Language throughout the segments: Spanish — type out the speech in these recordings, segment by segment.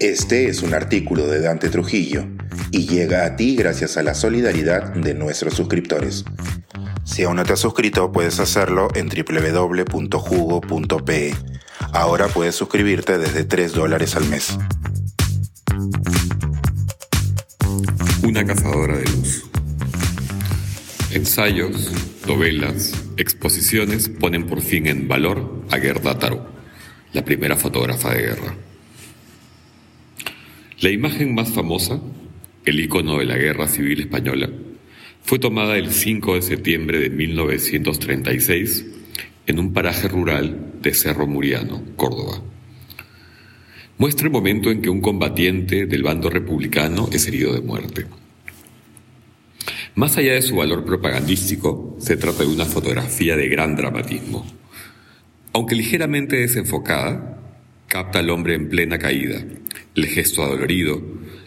Este es un artículo de Dante Trujillo y llega a ti gracias a la solidaridad de nuestros suscriptores. Si aún no te has suscrito, puedes hacerlo en www.jugo.pe. Ahora puedes suscribirte desde 3 dólares al mes. Una cazadora de luz. Ensayos, novelas, exposiciones ponen por fin en valor a Gerda Taro, la primera fotógrafa de guerra. La imagen más famosa, el icono de la Guerra Civil Española, fue tomada el 5 de septiembre de 1936 en un paraje rural de Cerro Muriano, Córdoba. Muestra el momento en que un combatiente del bando republicano es herido de muerte. Más allá de su valor propagandístico, se trata de una fotografía de gran dramatismo. Aunque ligeramente desenfocada, capta al hombre en plena caída, el gesto adolorido,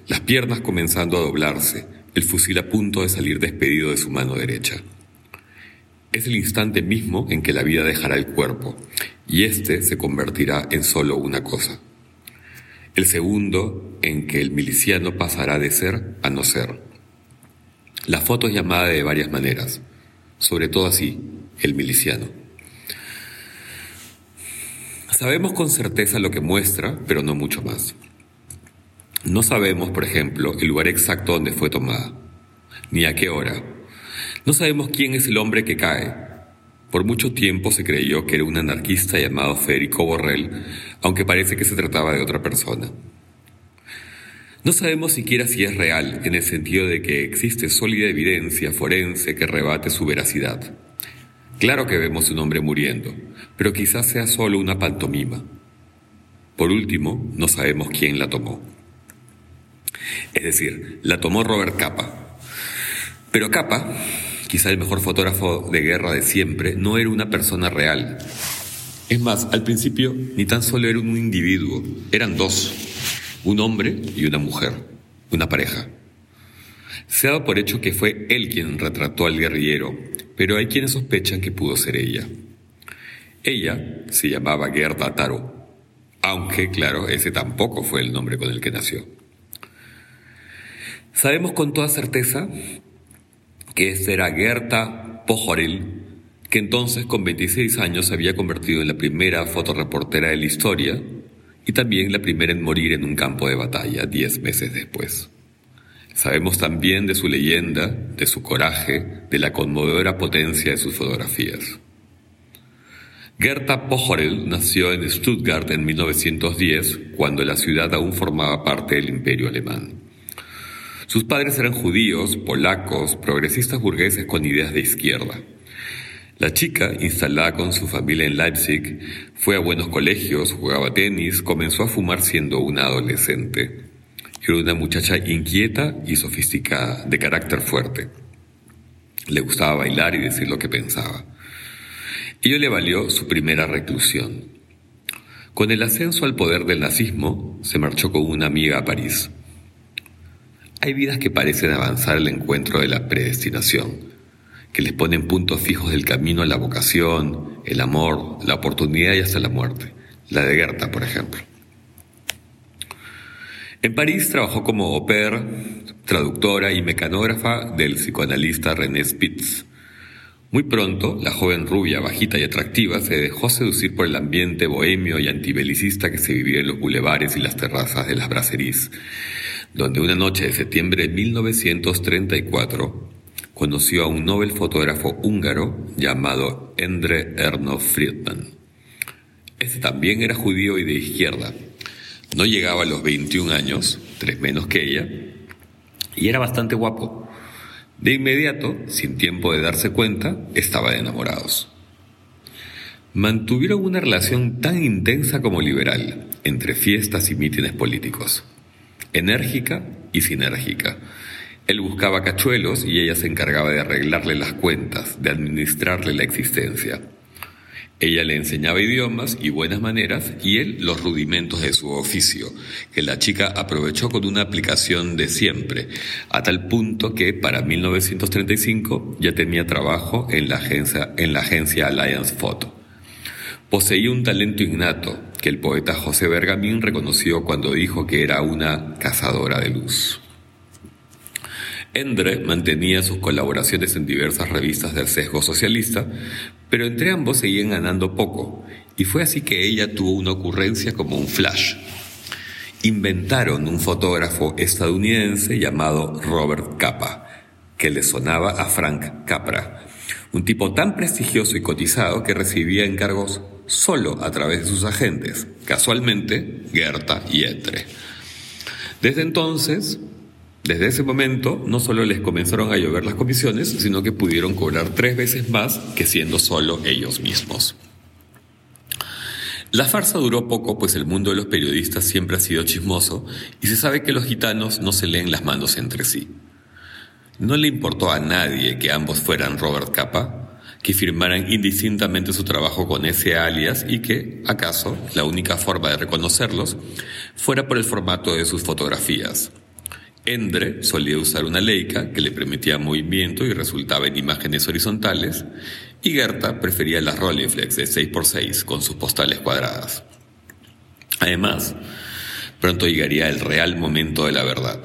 las piernas comenzando a doblarse, el fusil a punto de salir despedido de su mano derecha. Es el instante mismo en que la vida dejará el cuerpo, y éste se convertirá en solo una cosa. El segundo en que el miliciano pasará de ser a no ser la foto es llamada de varias maneras, sobre todo así, el miliciano. Sabemos con certeza lo que muestra, pero no mucho más. No sabemos, por ejemplo, el lugar exacto donde fue tomada, ni a qué hora. No sabemos quién es el hombre que cae. Por mucho tiempo se creyó que era un anarquista llamado Federico Borrell, aunque parece que se trataba de otra persona. No sabemos siquiera si es real, en el sentido de que existe sólida evidencia forense que rebate su veracidad. Claro que vemos un hombre muriendo, pero quizás sea solo una pantomima. Por último, no sabemos quién la tomó. Es decir, la tomó Robert Capa. Pero Capa, quizá el mejor fotógrafo de guerra de siempre, no era una persona real. Es más, al principio ni tan solo era un individuo, eran dos un hombre y una mujer, una pareja. Se ha dado por hecho que fue él quien retrató al guerrillero, pero hay quienes sospechan que pudo ser ella. Ella se llamaba Gerda Taro, aunque, claro, ese tampoco fue el nombre con el que nació. Sabemos con toda certeza que esta era Gerta Pojoril, que entonces con 26 años se había convertido en la primera fotoreportera de la historia y también la primera en morir en un campo de batalla diez meses después. Sabemos también de su leyenda, de su coraje, de la conmovedora potencia de sus fotografías. Gerta Pochorel nació en Stuttgart en 1910, cuando la ciudad aún formaba parte del imperio alemán. Sus padres eran judíos, polacos, progresistas burgueses con ideas de izquierda. La chica, instalada con su familia en Leipzig, fue a buenos colegios, jugaba tenis, comenzó a fumar siendo una adolescente. Era una muchacha inquieta y sofisticada, de carácter fuerte. Le gustaba bailar y decir lo que pensaba. Ello le valió su primera reclusión. Con el ascenso al poder del nazismo, se marchó con una amiga a París. Hay vidas que parecen avanzar al encuentro de la predestinación que les ponen puntos fijos del camino a la vocación, el amor, la oportunidad y hasta la muerte. La de Gerta, por ejemplo. En París trabajó como au pair, traductora y mecanógrafa del psicoanalista René Spitz. Muy pronto, la joven rubia, bajita y atractiva se dejó seducir por el ambiente bohemio y antibelicista que se vivía en los bulevares y las terrazas de las bracerías, donde una noche de septiembre de 1934 conoció a un Nobel fotógrafo húngaro llamado Endre Ernst Friedman. Este también era judío y de izquierda. No llegaba a los 21 años, tres menos que ella, y era bastante guapo. De inmediato, sin tiempo de darse cuenta, estaba enamorados. Mantuvieron una relación tan intensa como liberal, entre fiestas y mítines políticos, enérgica y sinérgica, él buscaba cachuelos y ella se encargaba de arreglarle las cuentas, de administrarle la existencia. Ella le enseñaba idiomas y buenas maneras y él los rudimentos de su oficio, que la chica aprovechó con una aplicación de siempre, a tal punto que para 1935 ya tenía trabajo en la agencia, en la agencia Alliance Photo. Poseía un talento innato que el poeta José Bergamín reconoció cuando dijo que era una cazadora de luz. Endre mantenía sus colaboraciones en diversas revistas del sesgo socialista, pero entre ambos seguían ganando poco, y fue así que ella tuvo una ocurrencia como un flash. Inventaron un fotógrafo estadounidense llamado Robert Capa, que le sonaba a Frank Capra, un tipo tan prestigioso y cotizado que recibía encargos solo a través de sus agentes, casualmente Gerta y Entre. Desde entonces, desde ese momento, no solo les comenzaron a llover las comisiones, sino que pudieron cobrar tres veces más que siendo solo ellos mismos. La farsa duró poco, pues el mundo de los periodistas siempre ha sido chismoso y se sabe que los gitanos no se leen las manos entre sí. No le importó a nadie que ambos fueran Robert Capa, que firmaran indistintamente su trabajo con ese alias y que, acaso, la única forma de reconocerlos fuera por el formato de sus fotografías. Endre solía usar una Leica que le permitía movimiento y resultaba en imágenes horizontales, y Gerta prefería las Rolleiflex de 6x6 con sus postales cuadradas. Además, pronto llegaría el real momento de la verdad.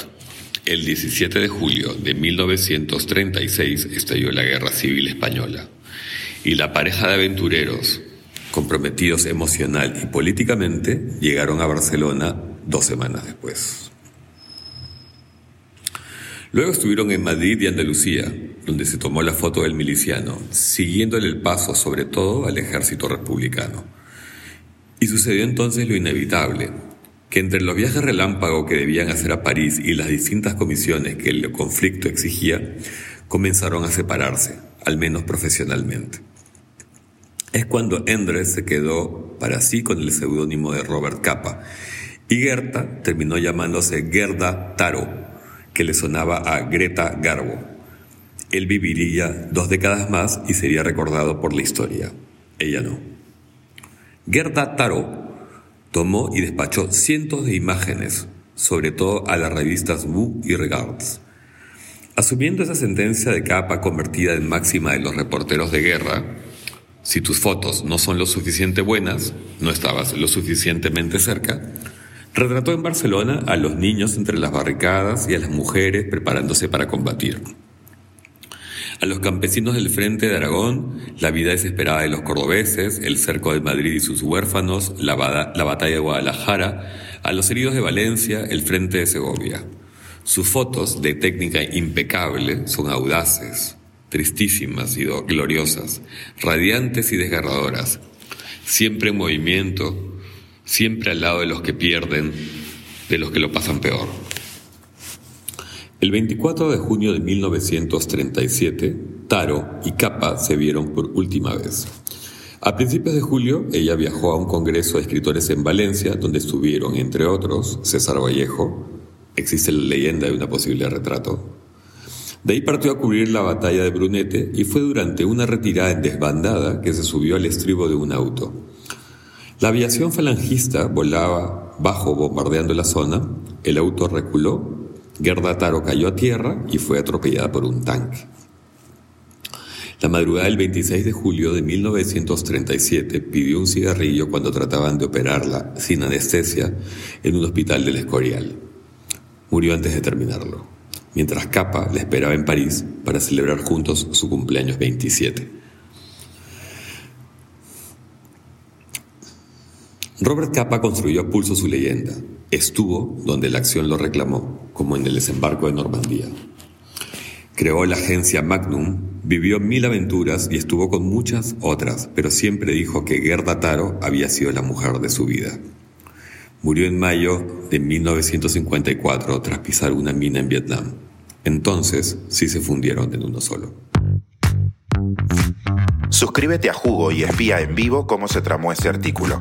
El 17 de julio de 1936 estalló la Guerra Civil Española y la pareja de aventureros, comprometidos emocional y políticamente, llegaron a Barcelona dos semanas después. Luego estuvieron en Madrid y Andalucía, donde se tomó la foto del miliciano, siguiéndole el paso sobre todo al ejército republicano. Y sucedió entonces lo inevitable, que entre los viajes relámpago que debían hacer a París y las distintas comisiones que el conflicto exigía, comenzaron a separarse, al menos profesionalmente. Es cuando Endres se quedó para sí con el seudónimo de Robert Capa y Gerta terminó llamándose Gerda Taro, que le sonaba a Greta Garbo. Él viviría dos décadas más y sería recordado por la historia. Ella no. Gerda Taro tomó y despachó cientos de imágenes, sobre todo a las revistas Wu y Regards. Asumiendo esa sentencia de capa convertida en máxima de los reporteros de guerra, si tus fotos no son lo suficiente buenas, no estabas lo suficientemente cerca, Retrató en Barcelona a los niños entre las barricadas y a las mujeres preparándose para combatir. A los campesinos del frente de Aragón, la vida desesperada de los cordobeses, el cerco de Madrid y sus huérfanos, la, la batalla de Guadalajara, a los heridos de Valencia, el frente de Segovia. Sus fotos, de técnica impecable, son audaces, tristísimas y gloriosas, radiantes y desgarradoras, siempre en movimiento, siempre al lado de los que pierden, de los que lo pasan peor. El 24 de junio de 1937, Taro y Capa se vieron por última vez. A principios de julio, ella viajó a un congreso de escritores en Valencia, donde estuvieron, entre otros, César Vallejo, existe la leyenda de una posible retrato. De ahí partió a cubrir la batalla de Brunete y fue durante una retirada en desbandada que se subió al estribo de un auto. La aviación falangista volaba bajo bombardeando la zona, el auto reculó, Gerda Taro cayó a tierra y fue atropellada por un tanque. La madrugada del 26 de julio de 1937 pidió un cigarrillo cuando trataban de operarla sin anestesia en un hospital del Escorial. Murió antes de terminarlo, mientras Capa le esperaba en París para celebrar juntos su cumpleaños 27. Robert Capa construyó a pulso su leyenda. Estuvo donde la acción lo reclamó, como en el desembarco de Normandía. Creó la agencia Magnum, vivió mil aventuras y estuvo con muchas otras, pero siempre dijo que Gerda Taro había sido la mujer de su vida. Murió en mayo de 1954 tras pisar una mina en Vietnam. Entonces sí se fundieron en uno solo. Suscríbete a Jugo y espía en vivo cómo se tramó ese artículo.